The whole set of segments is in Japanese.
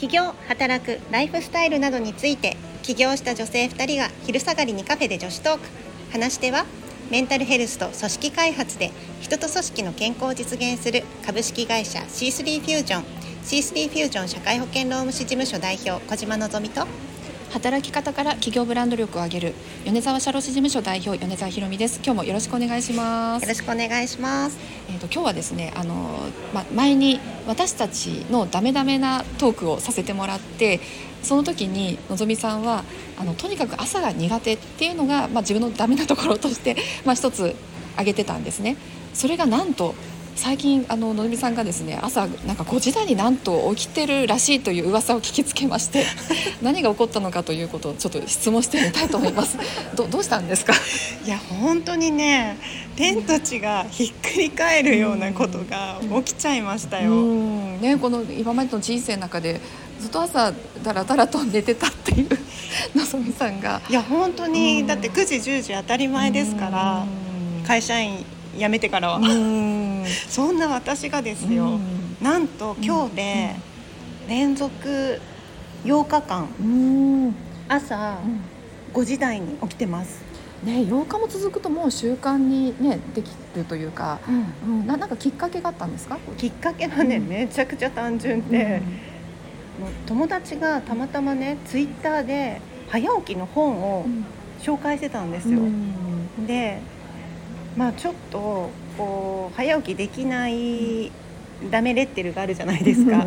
起業働くライフスタイルなどについて起業した女性2人が昼下がりにカフェで女子トーク。話し手はメンタルヘルスと組織開発で人と組織の健康を実現する株式会社 C3 フュージョン。C3 フュージョン社会保険労務士事務所代表小島のぞみと働き方から企業ブランド力を上げる米沢社労士事務所代表米沢ひろみです。今日もよろしくお願いします。よろしくお願いします。えっ、と今日はですねあのま前に私たちのダメダメなトークをさせてもらってその時にのぞみさんはあのとにかく朝が苦手っていうのが、まあ、自分のダメなところとして、まあ、一つ挙げてたんですね。それがなんと最近あののぞみさんがですね朝なんか5時台になんと起きてるらしいという噂を聞きつけまして 何が起こったのかということをちょっと質問してみたいと思います。どどうしたんですか？いや本当にね天と地がひっくり返るようなことが起きちゃいましたよ、ね、この今までの人生の中でずっと朝だらだらと寝てたっていう のぞみさんが。いや本当にだって9時10時当たり前ですから会社員辞めてからは。そんな私がですよ、なんと今日で連続8日間、朝5時台に起きてます。ね、8日も続くともう習慣に、ね、できるというか、うん、ななんかきっかけがあったんですか？きっかけはね、うん、めちゃくちゃ単純で、うん、友達がたまたまねツイッターで早起きの本を紹介してたんですよ。でまあちょっとこう早起きできないダメレッテルがあるじゃないですか、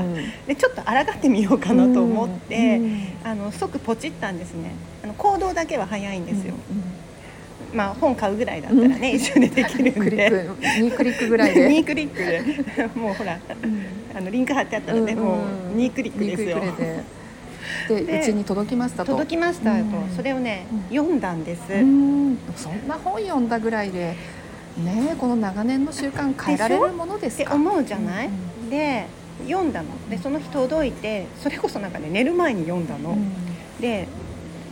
でちょっと抗ってみようかなと思って、あの即ポチったんですね。あの行動だけは早いんですよ、まあ本買うぐらいだったらね、一緒にできるんで。2クリックぐらいで。2クリックでもうほら、あのリンク貼ってあったらね、もう2クリックですよ。でうちに届きましたと。届きましたと、それをね、読んだんです。そんな本読んだぐらいでねこの長年の習慣変えられるものですか？って思うじゃない、うん、で読んだの。でその日届いてそれこそなんかね寝る前に読んだの、うん、で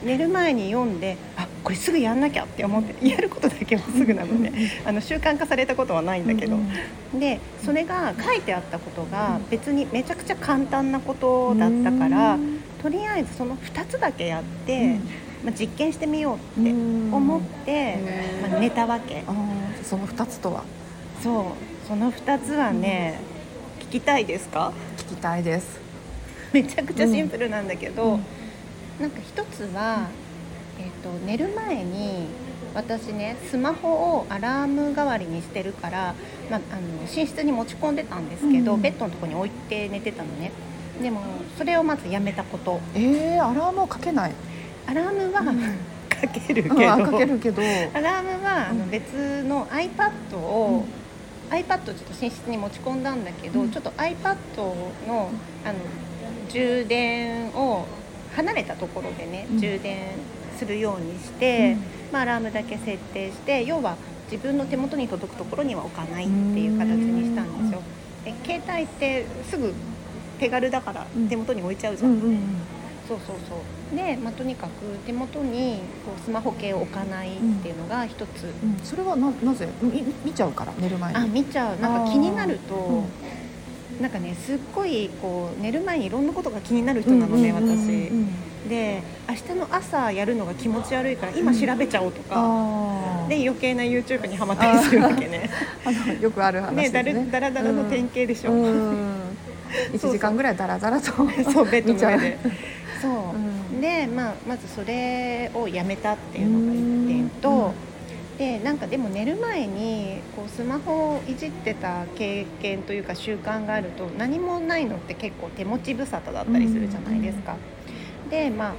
寝る前に読んであこれすぐやんなきゃって思ってやることだけはすぐなのであの習慣化されたことはないんだけど、でそれが書いてあったことが別にめちゃくちゃ簡単なことだったから、とりあえずその2つだけやって、まあ、実験してみようって思って、まあ、寝たわけ。その2つとは？そう。その2つはね、うん、聞きたいですか？聞きたいです。めちゃくちゃシンプルなんだけど、うん、なんか一つは、えーと、寝る前に私ねスマホをアラーム代わりにしてるから、まあ、あの寝室に持ち込んでたんですけど、うん、ベッドのとこに置いて寝てたのね。でもそれをまずやめたこと。えー、アラームをかけない？アラームは、かけるけど。かけるけど。アラームはあの別の iPad を、うん、iPad ちょっと寝室に持ち込んだんだけど、うん、ちょっと iPad のあの充電を離れたところでね、うん、充電するようにして、まあ、アラームだけ設定して要は自分の手元に届くところには置かないっていう形にしたんですよ。で携帯ってすぐ手軽だから手元に置いちゃうじゃん、うんうんうん。そうそうそう。で、まあ、とにかく手元にこうスマホ系を置かないっていうのが一つ、うん。うん、それはななぜ？見ちゃうから寝る前に。あ見ちゃう。なんか気になると、うん、なんかねすっごいこう寝る前にいろんなことが気になる人なのね、私、で明日の朝やるのが気持ち悪いから今調べちゃおうとか、で余計な YouTube にはまったりするわけね。あのよくある話ですね。ねだらだらの典型でしょ、う1 時間ぐらいだらだらと そうベッドの上で。そう、うん、で、まあ、まずそれをやめたっていうのが1点と、でなんかでも寝る前にこうスマホをいじってた経験というか習慣があると何もないのって結構手持ち無沙汰だったりするじゃないですか。でまあ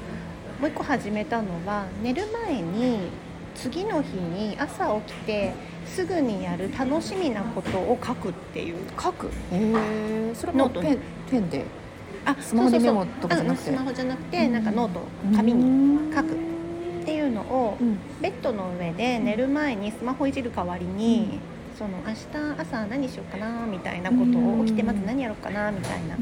もう一個始めたのは寝る前に次の日に朝起きてすぐにやる楽しみなことを書くっていう。書く？へえそれもペンペンで？あスマホにメモとかじゃなくて？スマホじゃなくてなんかノート紙に書く。っていうのを、ベッドの上で寝る前にスマホいじる代わりに、その明日朝何しようかなみたいなことを起きてまず何やろうかなみたいな、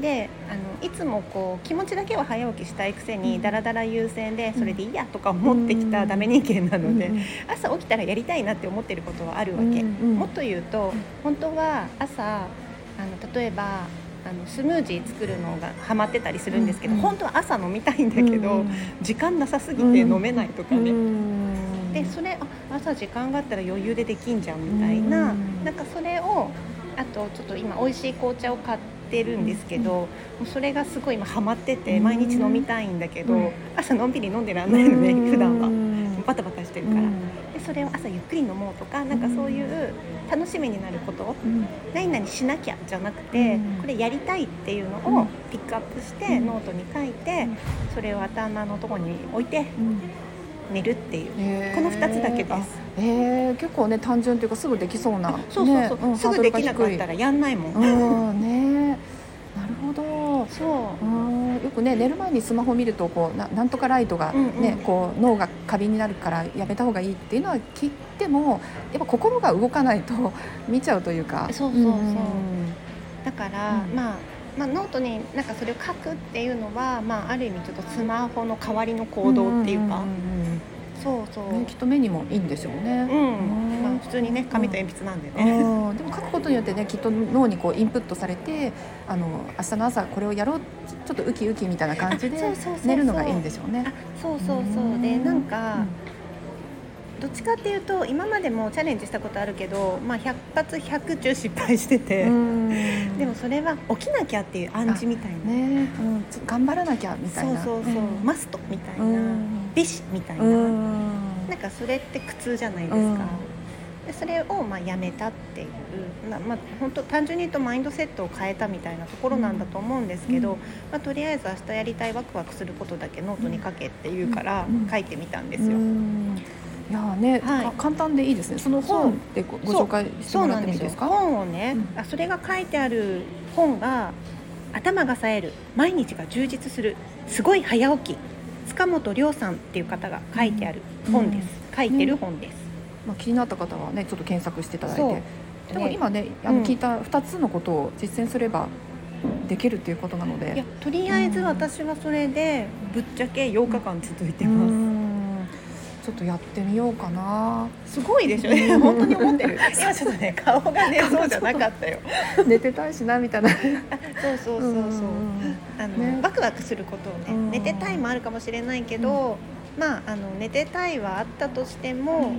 であのいつもこう気持ちだけは早起きしたいくせにだらだら優先でそれでいいやとか思ってきたダメ人間なので、朝起きたらやりたいなって思ってることはあるわけ、もっと言うと本当は朝あの例えばあのスムージー作るのがハマってたりするんですけど、うん。本当は朝飲みたいんだけど、うん。時間なさすぎて飲めないとかね、うんでそれあ朝時間があったら余裕でできんじゃんみたいな、うん。なんかそれをあとちょっと今美味しい紅茶を買ってるんですけど、もうそれがすごい今ハマっててうん毎日飲みたいんだけど、うん。朝のんびり飲んでらんないのね、普段は。うんバタバタしてるから、でそれを朝ゆっくり飲もうとかなんかそういう楽しみになることうん。何々しなきゃじゃなくて、うん。これやりたいっていうのをうん。ピックアップしてうん。ノートに書いて、うん。それを頭のところに置いてうん寝るっていう、この2つだけです。え結構ね単純っていうかすぐできそうなそうそうそう、ね。んすぐできなかったらやんないもん。うんね。なるほど。そう。うんよくね寝る前にスマホ見るとこうななんとかライトが、ねうんうん。こう脳が過敏になるからやめた方がいいっていうのは聞いてもやっぱ心が動かないと見ちゃうというか。そうそうそう。んん。だから、うん。まあまあ、ノートになんかそれを書くっていうのは、まあ、ある意味ちょっとスマホの代わりの行動っていうか、んんそうそう、きっと目にもいいんでしょうね。うん。まあ、うん普通にね紙と鉛筆なんでうね、ん。でも書くことによってねきっと脳にこうインプットされてあの明日の朝これをやろうちょっとウキウキみたいな感じで寝るのがいいんでしょうね。あ。そうそうそう。でなんか、どっちかっていうと今までもチャレンジしたことあるけど、まあ、100発100中失敗してて、うん。でもそれは起きなきゃっていう暗示みたいな、ね、うん、頑張らなきゃみたいな。そうそうそう、ん。マストみたいな、うんビシみたいな、うん。なんかそれって苦痛じゃないですか、うん。でそれをまあやめたっていう。まあまあ本当単純に言うとマインドセットを変えたみたいなところなんだと思うんですけど、うん。まあ、とりあえず明日やりたいワクワクすることだけノートに書けっていうからうん。書いてみたんですよ。うん。いやーね、はい。か簡単でいいですね。その本でごご紹介してそもらってもいいですか？本をね、うん。あそれが書いてある本が頭が冴える。毎日が充実する。すごい早起き塚本亮さんっていう方が書いてある本です、書いてる本です、まあ気になった方はねちょっと検索していただいて。でも今ねあうん。の聞いた二つのことを実践すればできるっていうことなので。いやとりあえず私はそれでぶっちゃけ8日間続いてます、うんちょっとやってみようかな。すごいでしょね。本当に思ってる。今ちょっとね顔がねそう。じゃなかったよ。寝てたいしなみたいな。そうそうそうそう、んあの、ね。ワクワクすることをね、うん。寝てたいもあるかもしれないけど、まああの寝てたいはあったとしても、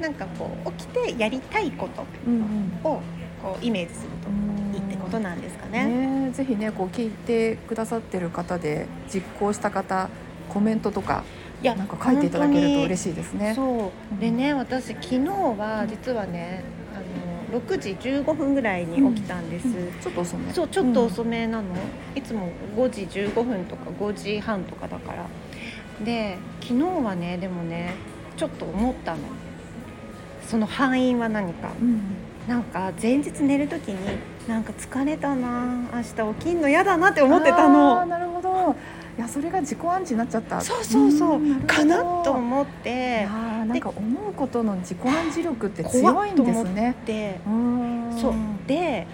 なんかこう起きてやりたいことうんうん。をこうイメージするといいってことなんですかね。ね。ぜひねこう聞いてくださってる方で実行した方コメントとかいやなんか書いていただけると嬉ししいですね。そう。でね私昨日は実はねあの6時15分ぐらいに起きたんです。ちょっと遅め。そうちょっと遅めなの、いつも5時15分とか5時半とかだから。で昨日はねでもねちょっと思ったの。その敗因は何か。うん。なんか前日寝る時になんか疲れたな明日起きんの嫌だなって思ってたの。なるほど。いやそれが自己暗示になっちゃった。そうそうそう、んかなと思って。なんか思うことの自己暗示力って強いんですね。でうん。そう。で、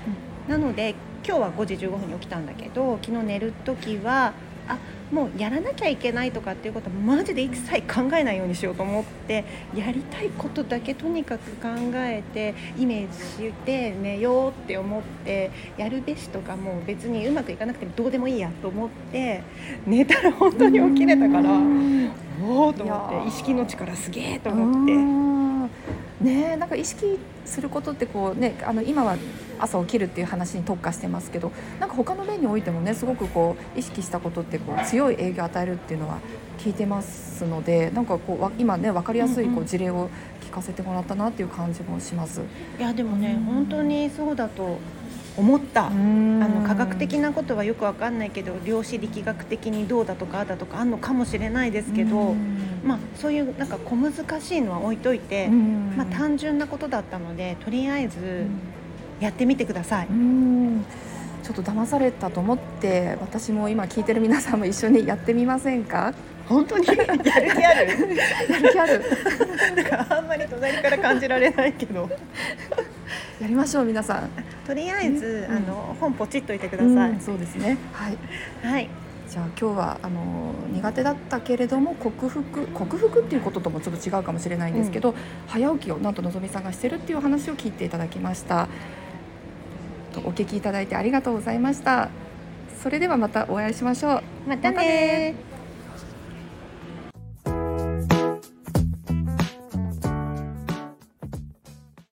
なので今日は5時15分に起きたんだけど昨日寝る時はあもうやらなきゃいけないとかっていうことはマジで一切考えないようにしようと思ってやりたいことだけとにかく考えてイメージして寝ようって思ってやるべしとかもう別にうまくいかなくてもどうでもいいやと思って寝たら本当に起きれたからうんおおと思って意識の力すげえと思って。うんねえなんか意識することってこうねあの今は朝起きるっていう話に特化してますけどなんか他の面においてもねすごくこう意識したことってこう強い影響を与えるっていうのは聞いてますのでなんかこうわ今ね分かりやすいうんうこうん事例を聞かせてもらったなっていう感じもします。いやでもねうん本当にそうだと思った。ああの科学的なことはよくわかんないけど量子力学的にどうだとかあだとかあんのかもしれないですけど、まあ、そういうなんか小難しいのは置いといて、まあ、単純なことだったのでとりあえずやってみてください。うんちょっと騙されたと思って私も今聞いてる皆さんも一緒にやってみませんか？本当に？やる気ある？やる気ある。なんかあんまり隣から感じられないけど。やりましょう皆さん。とりあえず、うん。あの本ポチっといてください。うんそうですね。はい。はい。じゃあ今日はあの苦手だったけれども克服克服っていうことともちょっと違うかもしれないんですけど、早起きをなんとのぞみさんがしてるっていう話を聞いていただきました。とお聞きいただいてありがとうございました。それではまたお会いしましょう。またね